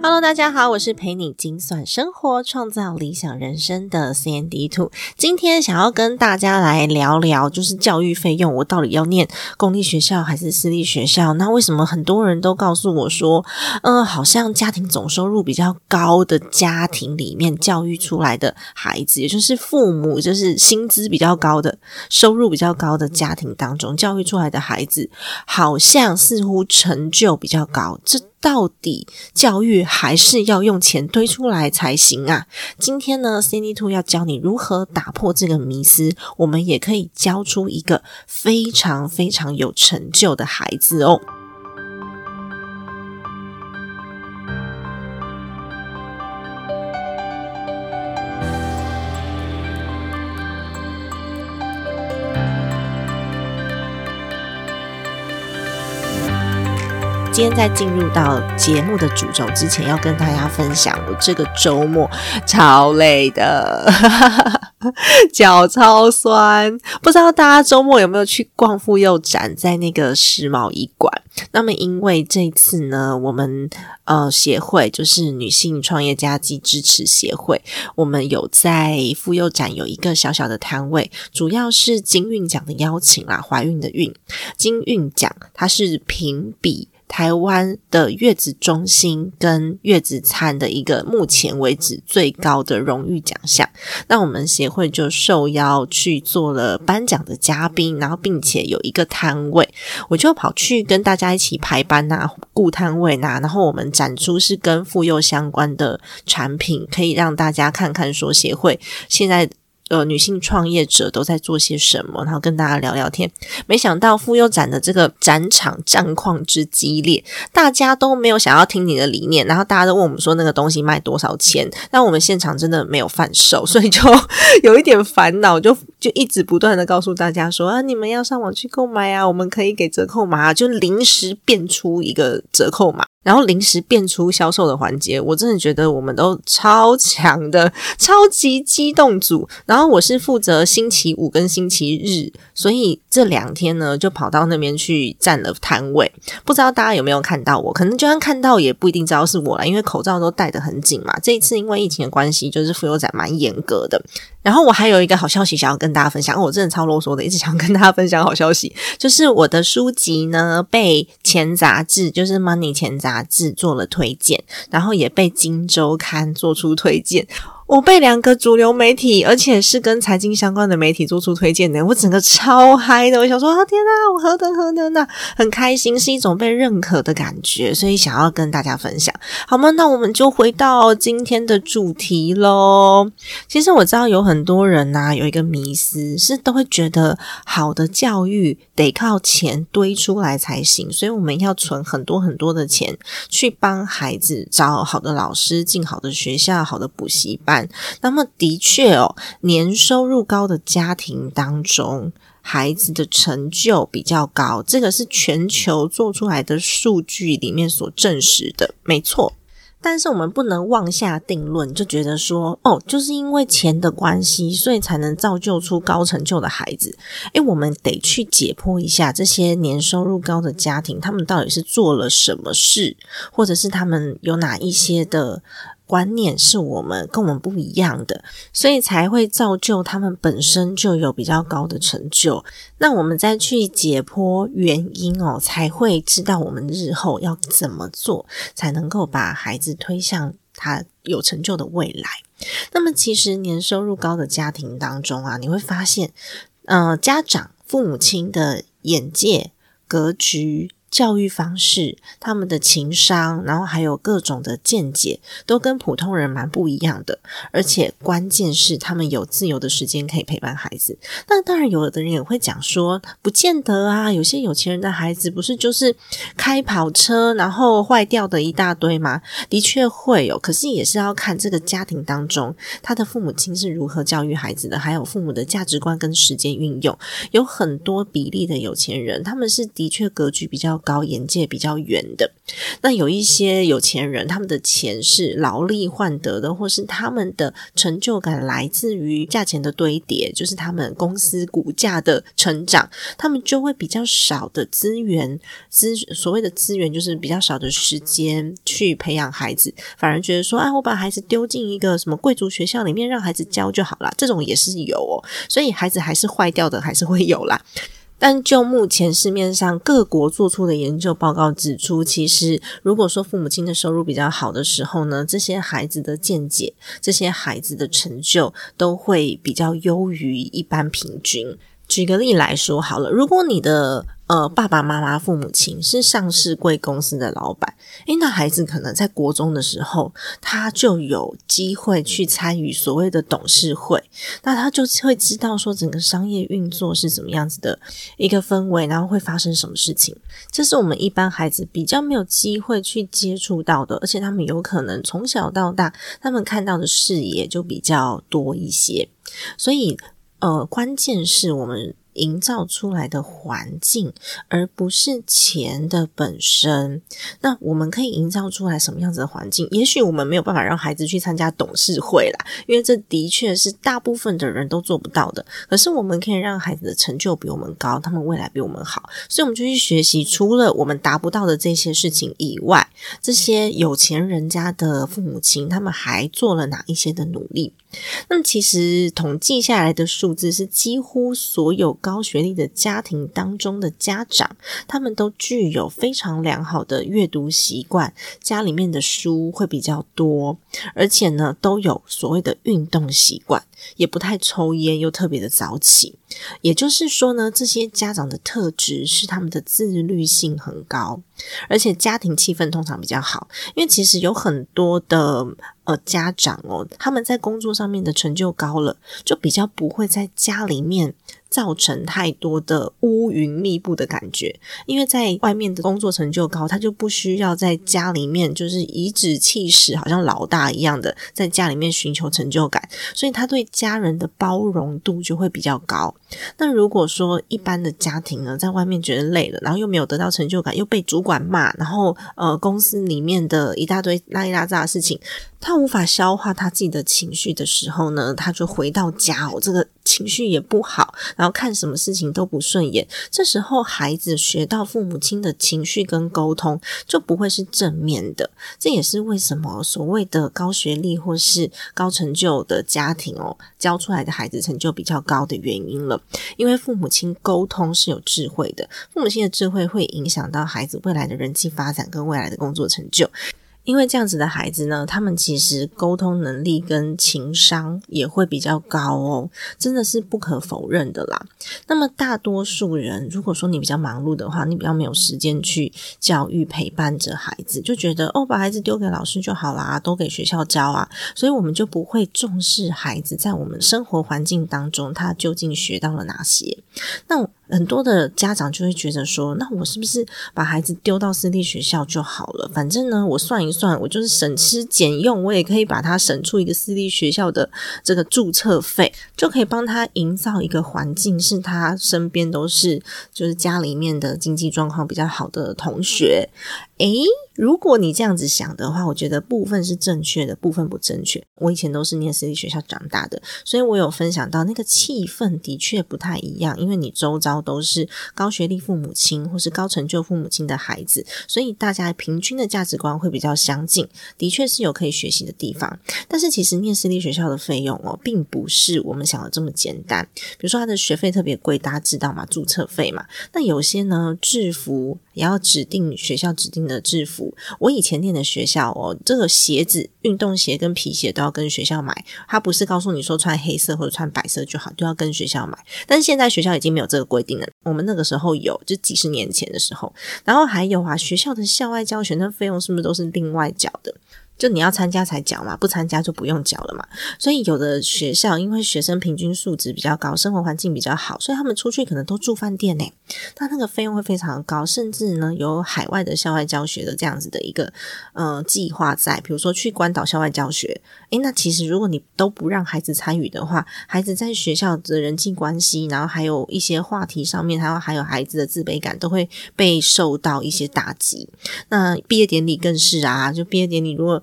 Hello，大家好，我是陪你精算生活、创造理想人生的 CND Two。今天想要跟大家来聊聊，就是教育费用，我到底要念公立学校还是私立学校？那为什么很多人都告诉我说，嗯，好像家庭总收入比较高的家庭里面教育出来的孩子，也就是父母就是薪资比较高的、收入比较高的家庭当中教育出来的孩子，好像似乎成就比较高。这到底教育还是要用钱堆出来才行啊？今天呢，Cindy Two 要教你如何打破这个迷思，我们也可以教出一个非常非常有成就的孩子哦。今天在进入到节目的主轴之前，要跟大家分享，我这个周末 超累的，脚超酸。不知道大家周末有没有去逛妇幼展，在那个世贸医馆？那么因为这次呢，我们呃协会就是女性创业家及支持协会，我们有在妇幼展有一个小小的摊位，主要是金运奖的邀请啦，怀孕的孕金运奖，它是评比。台湾的月子中心跟月子餐的一个目前为止最高的荣誉奖项，那我们协会就受邀去做了颁奖的嘉宾，然后并且有一个摊位，我就跑去跟大家一起排班呐、顾摊位呐，然后我们展出是跟妇幼相关的产品，可以让大家看看说协会现在。呃，女性创业者都在做些什么？然后跟大家聊聊天。没想到妇幼展的这个展场战况之激烈，大家都没有想要听你的理念，然后大家都问我们说那个东西卖多少钱？但我们现场真的没有贩售，所以就 有一点烦恼，就就一直不断的告诉大家说啊，你们要上网去购买啊，我们可以给折扣码，就临时变出一个折扣码。然后临时变出销售的环节，我真的觉得我们都超强的超级机动组。然后我是负责星期五跟星期日，所以这两天呢就跑到那边去占了摊位。不知道大家有没有看到我？可能就算看到也不一定知道是我了，因为口罩都戴得很紧嘛。这一次因为疫情的关系，就是妇幼展蛮严格的。然后我还有一个好消息想要跟大家分享，我真的超啰嗦的，一直想跟大家分享好消息，就是我的书籍呢被前杂志，就是 Money 前杂志做了推荐，然后也被金周刊做出推荐。我被两个主流媒体，而且是跟财经相关的媒体做出推荐的，我整个超嗨的。我想说，啊天哪，我何德何能呐，很开心，是一种被认可的感觉，所以想要跟大家分享，好吗？那我们就回到今天的主题喽。其实我知道有很多人呐，有一个迷思是都会觉得好的教育得靠钱堆出来才行，所以我们要存很多很多的钱去帮孩子找好的老师，进好的学校，好的补习班。那么，的确哦，年收入高的家庭当中，孩子的成就比较高，这个是全球做出来的数据里面所证实的，没错。但是我们不能妄下定论，就觉得说，哦，就是因为钱的关系，所以才能造就出高成就的孩子。诶，我们得去解剖一下这些年收入高的家庭，他们到底是做了什么事，或者是他们有哪一些的。观念是我们跟我们不一样的，所以才会造就他们本身就有比较高的成就。那我们再去解剖原因哦，才会知道我们日后要怎么做，才能够把孩子推向他有成就的未来。那么，其实年收入高的家庭当中啊，你会发现，呃，家长父母亲的眼界、格局。教育方式、他们的情商，然后还有各种的见解，都跟普通人蛮不一样的。而且关键是，他们有自由的时间可以陪伴孩子。那当然，有的人也会讲说，不见得啊。有些有钱人的孩子不是就是开跑车，然后坏掉的一大堆吗？的确会有，可是也是要看这个家庭当中他的父母亲是如何教育孩子的，还有父母的价值观跟时间运用。有很多比例的有钱人，他们是的确格局比较。高眼界比较远的，那有一些有钱人，他们的钱是劳力换得的，或是他们的成就感来自于价钱的堆叠，就是他们公司股价的成长，他们就会比较少的资源资所谓的资源，就是比较少的时间去培养孩子，反而觉得说，啊，我把孩子丢进一个什么贵族学校里面，让孩子教就好了，这种也是有哦，所以孩子还是坏掉的，还是会有啦。但就目前市面上各国做出的研究报告指出，其实如果说父母亲的收入比较好的时候呢，这些孩子的见解、这些孩子的成就都会比较优于一般平均。举个例来说好了，如果你的呃，爸爸妈妈、父母亲是上市贵公司的老板，诶，那孩子可能在国中的时候，他就有机会去参与所谓的董事会，那他就会知道说整个商业运作是怎么样子的一个氛围，然后会发生什么事情。这是我们一般孩子比较没有机会去接触到的，而且他们有可能从小到大，他们看到的视野就比较多一些。所以，呃，关键是我们。营造出来的环境，而不是钱的本身。那我们可以营造出来什么样子的环境？也许我们没有办法让孩子去参加董事会啦，因为这的确是大部分的人都做不到的。可是我们可以让孩子的成就比我们高，他们未来比我们好，所以我们就去学习。除了我们达不到的这些事情以外，这些有钱人家的父母亲，他们还做了哪一些的努力？那么，其实统计下来的数字是，几乎所有高学历的家庭当中的家长，他们都具有非常良好的阅读习惯，家里面的书会比较多，而且呢，都有所谓的运动习惯，也不太抽烟，又特别的早起。也就是说呢，这些家长的特质是他们的自律性很高，而且家庭气氛通常比较好，因为其实有很多的。呃，家长哦，他们在工作上面的成就高了，就比较不会在家里面。造成太多的乌云密布的感觉，因为在外面的工作成就高，他就不需要在家里面就是颐指气使，好像老大一样的在家里面寻求成就感，所以他对家人的包容度就会比较高。那如果说一般的家庭呢，在外面觉得累了，然后又没有得到成就感，又被主管骂，然后呃公司里面的一大堆拉里拉杂的事情，他无法消化他自己的情绪的时候呢，他就回到家哦，这个情绪也不好。然后看什么事情都不顺眼，这时候孩子学到父母亲的情绪跟沟通就不会是正面的。这也是为什么所谓的高学历或是高成就的家庭哦，教出来的孩子成就比较高的原因了。因为父母亲沟通是有智慧的，父母亲的智慧会影响到孩子未来的人际发展跟未来的工作成就。因为这样子的孩子呢，他们其实沟通能力跟情商也会比较高哦，真的是不可否认的啦。那么大多数人，如果说你比较忙碌的话，你比较没有时间去教育陪伴着孩子，就觉得哦，把孩子丢给老师就好啦，都给学校教啊，所以我们就不会重视孩子在我们生活环境当中他究竟学到了哪些。那很多的家长就会觉得说，那我是不是把孩子丢到私立学校就好了？反正呢，我算一算，我就是省吃俭用，我也可以把他省出一个私立学校的这个注册费，就可以帮他营造一个环境，是他身边都是就是家里面的经济状况比较好的同学。诶，如果你这样子想的话，我觉得部分是正确的，部分不正确。我以前都是念私立学校长大的，所以我有分享到那个气氛的确不太一样，因为你周遭都是高学历父母亲或是高成就父母亲的孩子，所以大家平均的价值观会比较相近，的确是有可以学习的地方。但是其实念私立学校的费用哦，并不是我们想的这么简单。比如说他的学费特别贵，大家知道吗？注册费嘛。那有些呢，制服也要指定学校指定。的制服。我以前念的学校哦，这个鞋子、运动鞋跟皮鞋都要跟学校买，他不是告诉你说穿黑色或者穿白色就好，都要跟学校买。但是现在学校已经没有这个规定了，我们那个时候有，就几十年前的时候。然后还有啊，学校的校外教学那费用是不是都是另外缴的？就你要参加才缴嘛，不参加就不用缴了嘛。所以有的学校因为学生平均素质比较高，生活环境比较好，所以他们出去可能都住饭店呢。那那个费用会非常高，甚至呢有海外的校外教学的这样子的一个呃计划在，比如说去关岛校外教学。诶，那其实如果你都不让孩子参与的话，孩子在学校的人际关系，然后还有一些话题上面，还有还有孩子的自卑感，都会被受到一些打击。那毕业典礼更是啊，就毕业典礼如果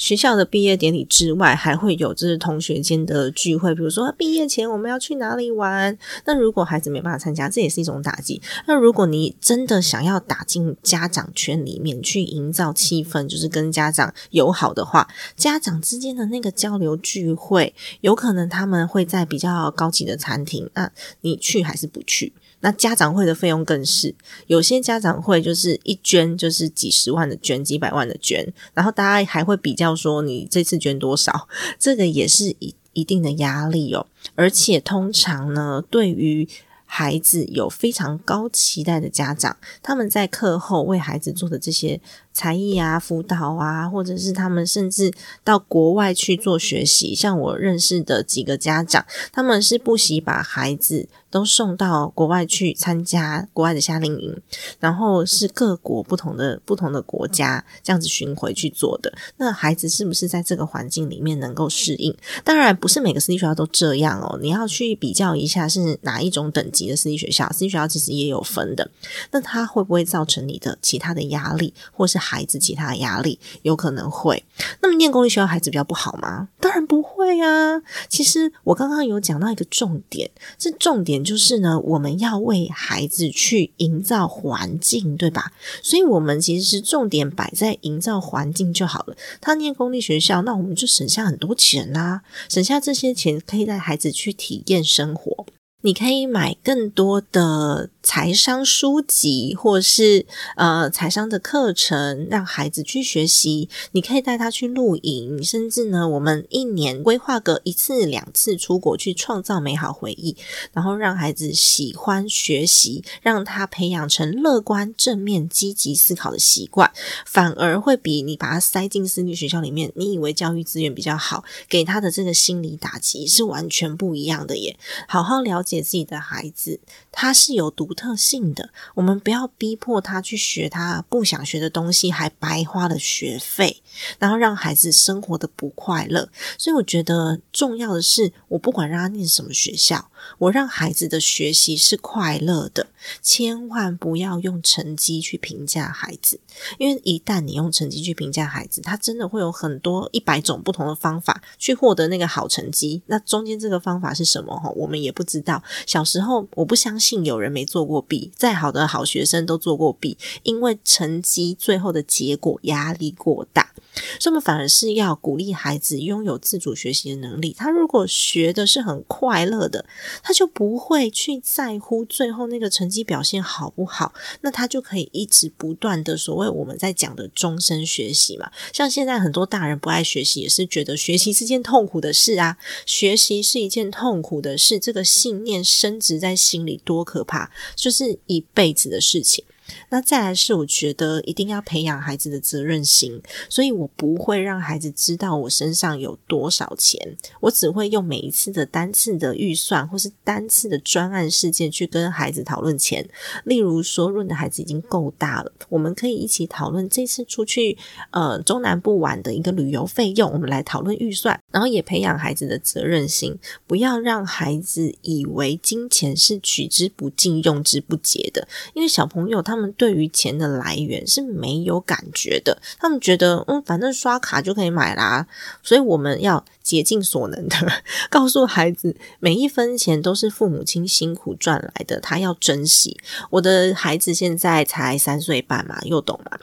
学校的毕业典礼之外，还会有就是同学间的聚会，比如说毕业前我们要去哪里玩。那如果孩子没办法参加，这也是一种打击。那如果你真的想要打进家长圈里面去营造气氛，就是跟家长友好的话，家长之间的那个交流聚会，有可能他们会在比较高级的餐厅，那你去还是不去？那家长会的费用更是，有些家长会就是一捐就是几十万的捐，几百万的捐，然后大家还会比较说你这次捐多少，这个也是一一定的压力哦。而且通常呢，对于孩子有非常高期待的家长，他们在课后为孩子做的这些。才艺啊，辅导啊，或者是他们甚至到国外去做学习。像我认识的几个家长，他们是不惜把孩子都送到国外去参加国外的夏令营，然后是各国不同的不同的国家这样子巡回去做的。那孩子是不是在这个环境里面能够适应？当然不是每个私立学校都这样哦。你要去比较一下是哪一种等级的私立学校，私立学校其实也有分的。那它会不会造成你的其他的压力，或是？孩子其他的压力有可能会，那么念公立学校孩子比较不好吗？当然不会啊。其实我刚刚有讲到一个重点，这重点就是呢，我们要为孩子去营造环境，对吧？所以，我们其实是重点摆在营造环境就好了。他念公立学校，那我们就省下很多钱啦，省下这些钱可以带孩子去体验生活。你可以买更多的财商书籍，或是呃财商的课程，让孩子去学习。你可以带他去露营，甚至呢，我们一年规划个一次两次出国，去创造美好回忆，然后让孩子喜欢学习，让他培养成乐观、正面、积极思考的习惯，反而会比你把他塞进私立学校里面，你以为教育资源比较好，给他的这个心理打击是完全不一样的耶。好好了解。自己的孩子，他是有独独特性的。我们不要逼迫他去学他不想学的东西，还白花了学费，然后让孩子生活的不快乐。所以，我觉得重要的是，我不管让他念什么学校。我让孩子的学习是快乐的，千万不要用成绩去评价孩子，因为一旦你用成绩去评价孩子，他真的会有很多一百种不同的方法去获得那个好成绩。那中间这个方法是什么？哈，我们也不知道。小时候我不相信有人没做做过弊，再好的好学生都做过弊，因为成绩最后的结果压力过大。所以，我们反而是要鼓励孩子拥有自主学习的能力。他如果学的是很快乐的，他就不会去在乎最后那个成绩表现好不好。那他就可以一直不断的所谓我们在讲的终身学习嘛。像现在很多大人不爱学习，也是觉得学习是件痛苦的事啊。学习是一件痛苦的事，这个信念升值在心里多可怕，就是一辈子的事情。那再来是，我觉得一定要培养孩子的责任心，所以我不会让孩子知道我身上有多少钱，我只会用每一次的单次的预算或是单次的专案事件去跟孩子讨论钱。例如说，润的孩子已经够大了，我们可以一起讨论这次出去呃中南部玩的一个旅游费用，我们来讨论预算，然后也培养孩子的责任心，不要让孩子以为金钱是取之不尽、用之不竭的，因为小朋友他们。对于钱的来源是没有感觉的，他们觉得嗯，反正刷卡就可以买啦，所以我们要竭尽所能的 告诉孩子，每一分钱都是父母亲辛苦赚来的，他要珍惜。我的孩子现在才三岁半嘛，又懂嘛。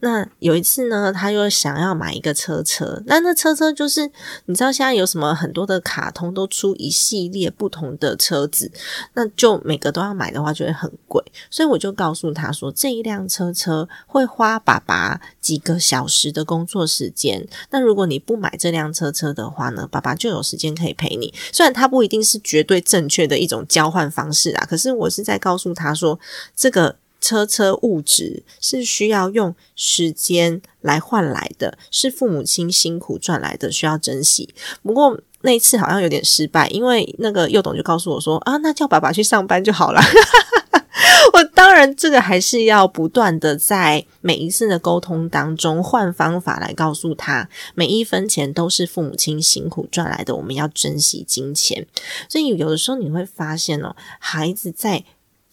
那有一次呢，他又想要买一个车车，那那车车就是你知道现在有什么很多的卡通都出一系列不同的车子，那就每个都要买的话就会很贵。所以我就告诉他说，这一辆车车会花爸爸几个小时的工作时间。那如果你不买这辆车车的话呢，爸爸就有时间可以陪你。虽然它不一定是绝对正确的一种交换方式啊，可是我是在告诉他说，这个车车物质是需要用时间来换来的，是父母亲辛苦赚来的，需要珍惜。不过那一次好像有点失败，因为那个幼董就告诉我说啊，那叫爸爸去上班就好了。我当然，这个还是要不断的在每一次的沟通当中换方法来告诉他，每一分钱都是父母亲辛苦赚来的，我们要珍惜金钱。所以有的时候你会发现哦，孩子在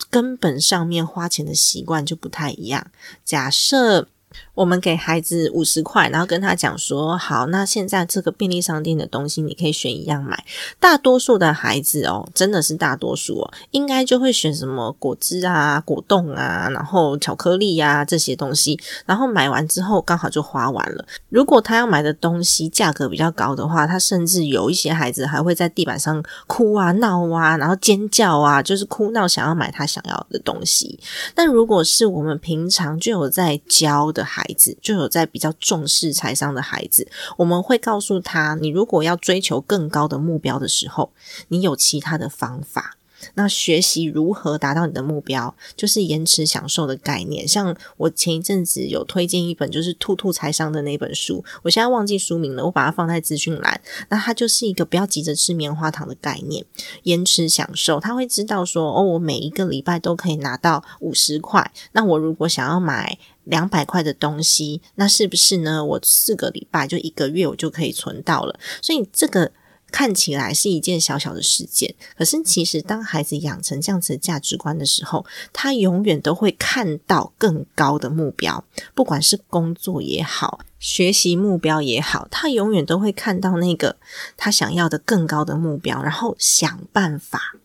根本上面花钱的习惯就不太一样。假设。我们给孩子五十块，然后跟他讲说：“好，那现在这个便利商店的东西，你可以选一样买。”大多数的孩子哦，真的是大多数哦，应该就会选什么果汁啊、果冻啊，然后巧克力呀这些东西。然后买完之后刚好就花完了。如果他要买的东西价格比较高的话，他甚至有一些孩子还会在地板上哭啊、闹啊，然后尖叫啊，就是哭闹想要买他想要的东西。但如果是我们平常就有在教的孩，子就有在比较重视财商的孩子，我们会告诉他：你如果要追求更高的目标的时候，你有其他的方法。那学习如何达到你的目标，就是延迟享受的概念。像我前一阵子有推荐一本，就是《兔兔财商》的那本书，我现在忘记书名了，我把它放在资讯栏。那它就是一个不要急着吃棉花糖的概念，延迟享受。他会知道说，哦，我每一个礼拜都可以拿到五十块。那我如果想要买两百块的东西，那是不是呢？我四个礼拜就一个月，我就可以存到了。所以这个。看起来是一件小小的事件，可是其实当孩子养成这样子的价值观的时候，他永远都会看到更高的目标，不管是工作也好，学习目标也好，他永远都会看到那个他想要的更高的目标，然后想办法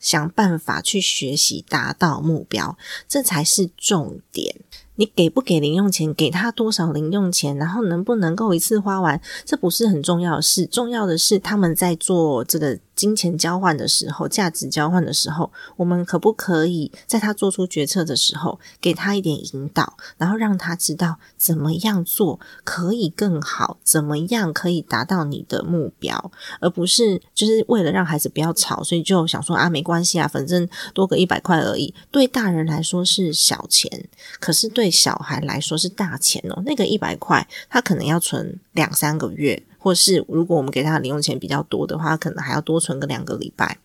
想办法去学习达到目标，这才是重点。你给不给零用钱？给他多少零用钱？然后能不能够一次花完？这不是很重要的事。重要的是他们在做这个。金钱交换的时候，价值交换的时候，我们可不可以在他做出决策的时候，给他一点引导，然后让他知道怎么样做可以更好，怎么样可以达到你的目标，而不是就是为了让孩子不要吵，所以就想说啊，没关系啊，反正多个一百块而已。对大人来说是小钱，可是对小孩来说是大钱哦。那个一百块，他可能要存两三个月。或是如果我们给他零用钱比较多的话，可能还要多存个两个礼拜，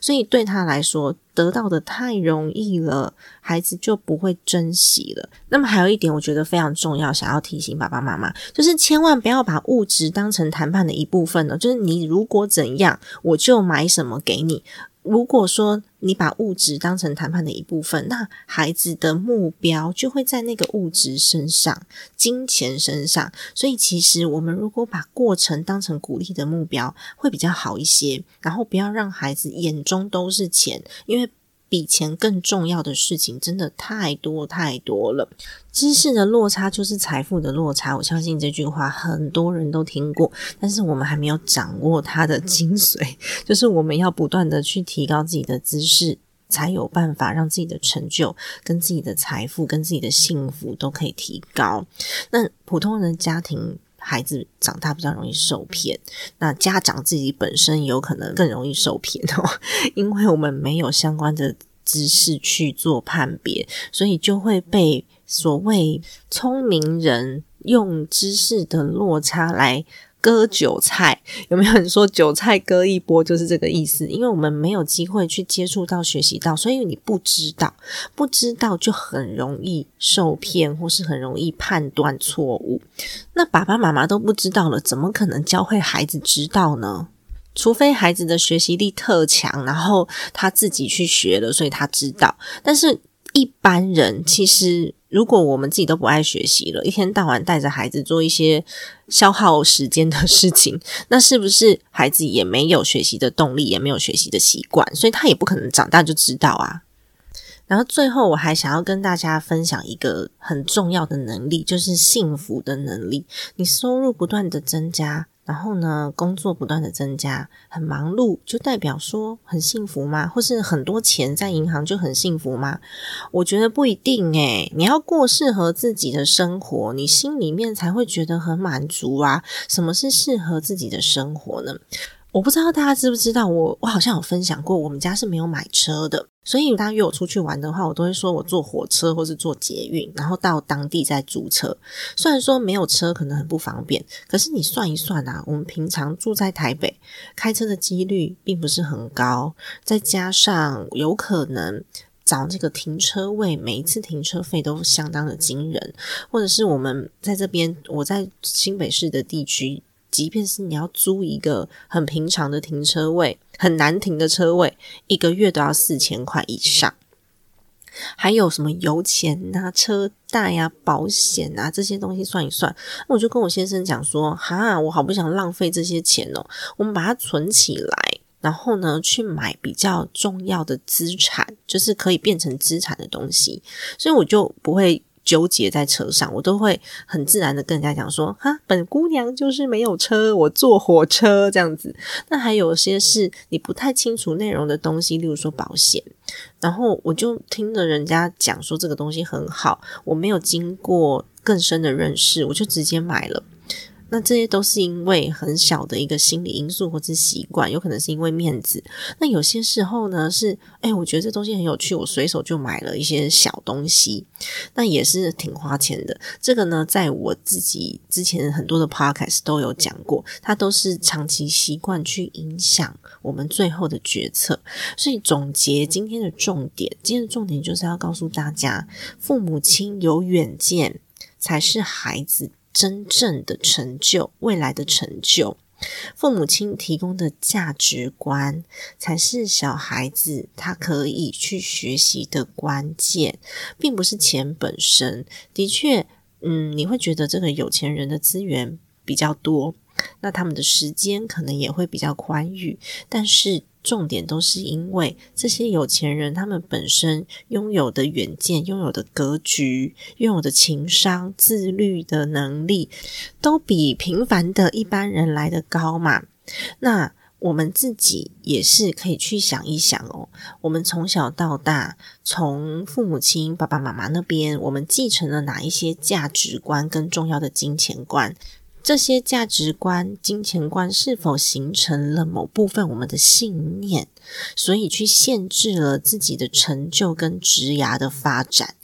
所以对他来说得到的太容易了，孩子就不会珍惜了。那么还有一点，我觉得非常重要，想要提醒爸爸妈妈，就是千万不要把物质当成谈判的一部分呢。就是你如果怎样，我就买什么给你。如果说你把物质当成谈判的一部分，那孩子的目标就会在那个物质身上、金钱身上。所以，其实我们如果把过程当成鼓励的目标，会比较好一些。然后，不要让孩子眼中都是钱，因为。比钱更重要的事情真的太多太多了。知识的落差就是财富的落差，我相信这句话很多人都听过，但是我们还没有掌握它的精髓。就是我们要不断的去提高自己的知识，才有办法让自己的成就、跟自己的财富、跟自己的幸福都可以提高。那普通人的家庭。孩子长大比较容易受骗，那家长自己本身有可能更容易受骗哦，因为我们没有相关的知识去做判别，所以就会被所谓聪明人用知识的落差来。割韭菜有没有人说韭菜割一波就是这个意思？因为我们没有机会去接触到、学习到，所以你不知道，不知道就很容易受骗，或是很容易判断错误。那爸爸妈妈都不知道了，怎么可能教会孩子知道呢？除非孩子的学习力特强，然后他自己去学了，所以他知道。但是一般人其实。如果我们自己都不爱学习了，一天到晚带着孩子做一些消耗时间的事情，那是不是孩子也没有学习的动力，也没有学习的习惯，所以他也不可能长大就知道啊。然后最后，我还想要跟大家分享一个很重要的能力，就是幸福的能力。你收入不断的增加，然后呢，工作不断的增加，很忙碌，就代表说很幸福吗？或是很多钱在银行就很幸福吗？我觉得不一定诶，你要过适合自己的生活，你心里面才会觉得很满足啊。什么是适合自己的生活呢？我不知道大家知不知道，我我好像有分享过，我们家是没有买车的，所以大家约我出去玩的话，我都会说我坐火车或是坐捷运，然后到当地再租车。虽然说没有车可能很不方便，可是你算一算啊，我们平常住在台北，开车的几率并不是很高，再加上有可能找这个停车位，每一次停车费都相当的惊人，或者是我们在这边，我在新北市的地区。即便是你要租一个很平常的停车位，很难停的车位，一个月都要四千块以上。还有什么油钱啊、车贷呀、保险啊这些东西算一算，我就跟我先生讲说：“哈，我好不想浪费这些钱哦，我们把它存起来，然后呢去买比较重要的资产，就是可以变成资产的东西。”所以我就不会。纠结在车上，我都会很自然的跟人家讲说：“哈，本姑娘就是没有车，我坐火车这样子。”那还有些是你不太清楚内容的东西，例如说保险，然后我就听着人家讲说这个东西很好，我没有经过更深的认识，我就直接买了。那这些都是因为很小的一个心理因素或是习惯，有可能是因为面子。那有些时候呢，是哎，我觉得这东西很有趣，我随手就买了一些小东西，那也是挺花钱的。这个呢，在我自己之前很多的 podcast 都有讲过，它都是长期习惯去影响我们最后的决策。所以总结今天的重点，今天的重点就是要告诉大家，父母亲有远见才是孩子。真正的成就，未来的成就，父母亲提供的价值观，才是小孩子他可以去学习的关键，并不是钱本身。的确，嗯，你会觉得这个有钱人的资源比较多，那他们的时间可能也会比较宽裕，但是。重点都是因为这些有钱人，他们本身拥有的远见、拥有的格局、拥有的情商、自律的能力，都比平凡的一般人来的高嘛。那我们自己也是可以去想一想哦。我们从小到大，从父母亲、爸爸妈妈那边，我们继承了哪一些价值观跟重要的金钱观？这些价值观、金钱观是否形成了某部分我们的信念，所以去限制了自己的成就跟职涯的发展？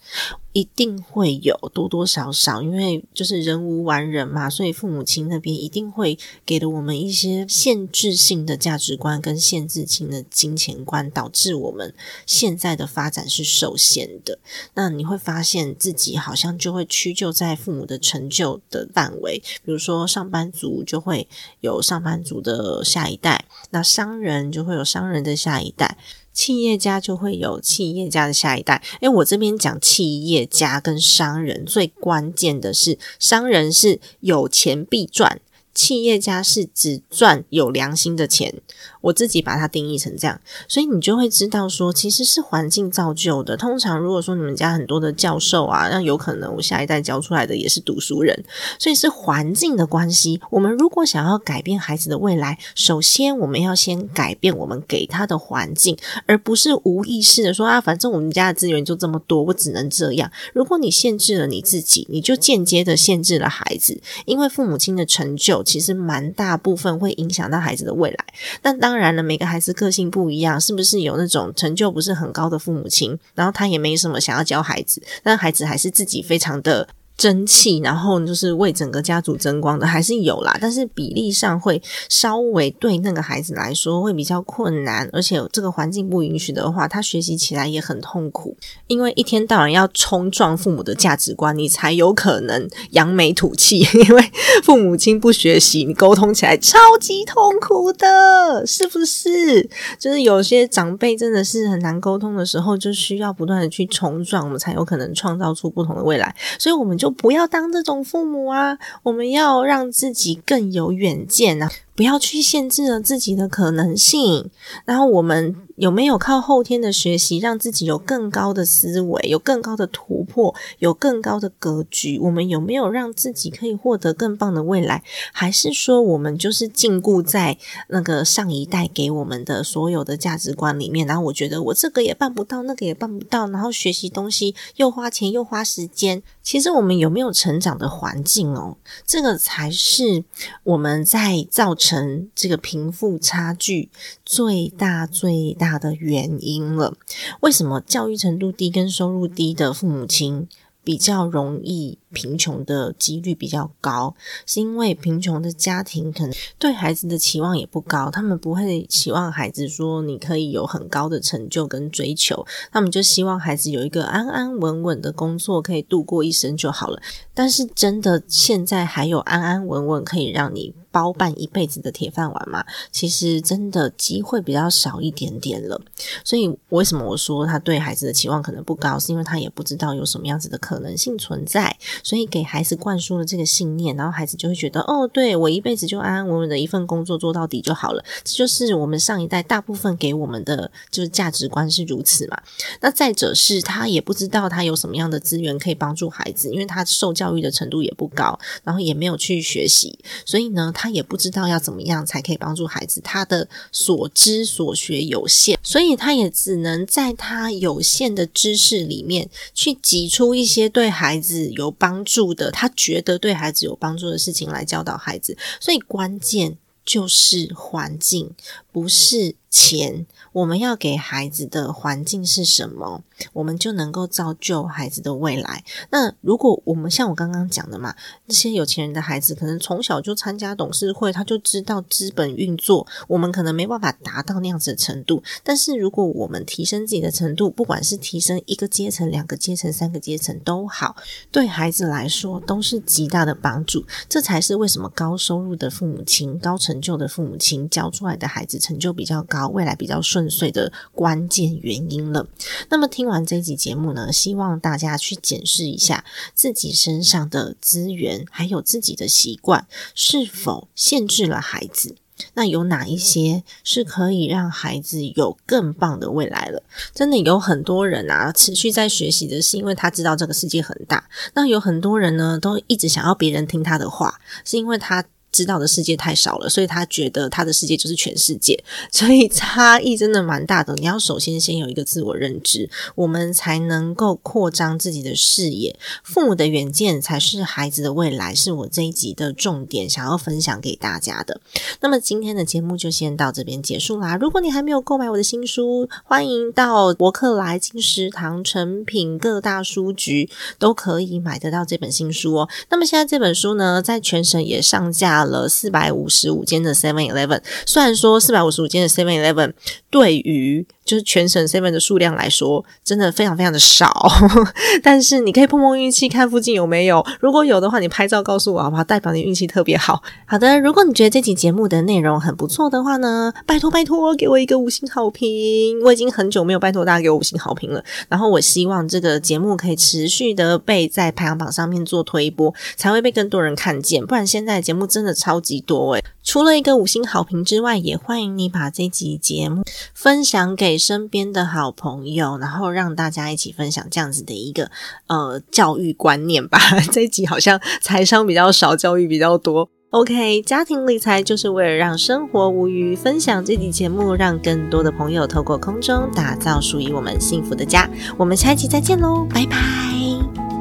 一定会有多多少少，因为就是人无完人嘛，所以父母亲那边一定会给了我们一些限制性的价值观跟限制性的金钱观，导致我们现在的发展是受限的。那你会发现自己好像就会屈就在父母的成就的范围，比如说上班族就会有上班族的下一代，那商人就会有商人的下一代。企业家就会有企业家的下一代。诶，我这边讲企业家跟商人，最关键的是，商人是有钱必赚。企业家是只赚有良心的钱，我自己把它定义成这样，所以你就会知道说，其实是环境造就的。通常如果说你们家很多的教授啊，那有可能我下一代教出来的也是读书人，所以是环境的关系。我们如果想要改变孩子的未来，首先我们要先改变我们给他的环境，而不是无意识的说啊，反正我们家的资源就这么多，我只能这样。如果你限制了你自己，你就间接的限制了孩子，因为父母亲的成就。其实蛮大部分会影响到孩子的未来，但当当然了，每个孩子个性不一样，是不是有那种成就不是很高的父母亲，然后他也没什么想要教孩子，但孩子还是自己非常的。争气，然后就是为整个家族争光的，还是有啦，但是比例上会稍微对那个孩子来说会比较困难，而且这个环境不允许的话，他学习起来也很痛苦，因为一天到晚要冲撞父母的价值观，你才有可能扬眉吐气。因为父母亲不学习，你沟通起来超级痛苦的，是不是？就是有些长辈真的是很难沟通的时候，就需要不断的去冲撞，我们才有可能创造出不同的未来。所以我们就。不要当这种父母啊！我们要让自己更有远见啊！不要去限制了自己的可能性。然后我们有没有靠后天的学习，让自己有更高的思维，有更高的突破，有更高的格局？我们有没有让自己可以获得更棒的未来？还是说我们就是禁锢在那个上一代给我们的所有的价值观里面？然后我觉得我这个也办不到，那个也办不到，然后学习东西又花钱又花时间。其实我们有没有成长的环境哦？这个才是我们在造成成这个贫富差距最大最大的原因了。为什么教育程度低跟收入低的父母亲比较容易？贫穷的几率比较高，是因为贫穷的家庭可能对孩子的期望也不高，他们不会期望孩子说你可以有很高的成就跟追求，他们就希望孩子有一个安安稳稳的工作，可以度过一生就好了。但是真的现在还有安安稳稳可以让你包办一辈子的铁饭碗吗？其实真的机会比较少一点点了。所以为什么我说他对孩子的期望可能不高，是因为他也不知道有什么样子的可能性存在。所以给孩子灌输了这个信念，然后孩子就会觉得，哦，对我一辈子就安安稳稳的一份工作做到底就好了。这就是我们上一代大部分给我们的就是价值观是如此嘛。那再者是他也不知道他有什么样的资源可以帮助孩子，因为他受教育的程度也不高，然后也没有去学习，所以呢，他也不知道要怎么样才可以帮助孩子。他的所知所学有限，所以他也只能在他有限的知识里面去挤出一些对孩子有帮。帮助的，他觉得对孩子有帮助的事情来教导孩子，所以关键就是环境，不是钱。我们要给孩子的环境是什么，我们就能够造就孩子的未来。那如果我们像我刚刚讲的嘛，那些有钱人的孩子可能从小就参加董事会，他就知道资本运作。我们可能没办法达到那样子的程度，但是如果我们提升自己的程度，不管是提升一个阶层、两个阶层、三个阶层都好，对孩子来说都是极大的帮助。这才是为什么高收入的父母亲、高成就的父母亲教出来的孩子成就比较高，未来比较顺。遂的关键原因了。那么听完这集节目呢，希望大家去检视一下自己身上的资源，还有自己的习惯是否限制了孩子。那有哪一些是可以让孩子有更棒的未来了？真的有很多人啊，持续在学习的是因为他知道这个世界很大。那有很多人呢，都一直想要别人听他的话，是因为他。知道的世界太少了，所以他觉得他的世界就是全世界，所以差异真的蛮大的。你要首先先有一个自我认知，我们才能够扩张自己的视野。父母的远见才是孩子的未来，是我这一集的重点，想要分享给大家的。那么今天的节目就先到这边结束啦。如果你还没有购买我的新书，欢迎到博客来、金石堂、成品各大书局都可以买得到这本新书哦。那么现在这本书呢，在全省也上架。了四百五十五间的 Seven Eleven，虽然说四百五十五间的 Seven Eleven 对于就是全省 Seven 的数量来说，真的非常非常的少，但是你可以碰碰运气，看附近有没有。如果有的话，你拍照告诉我好不好？代表你运气特别好。好的，如果你觉得这期节目的内容很不错的话呢，拜托拜托给我一个五星好评。我已经很久没有拜托大家给我五星好评了。然后我希望这个节目可以持续的被在排行榜上面做推播，才会被更多人看见。不然现在节目真的超级多诶。除了一个五星好评之外，也欢迎你把这集节目分享给身边的好朋友，然后让大家一起分享这样子的一个呃教育观念吧。这一集好像财商比较少，教育比较多。OK，家庭理财就是为了让生活无虞。分享这集节目，让更多的朋友透过空中打造属于我们幸福的家。我们下一集再见喽，拜拜。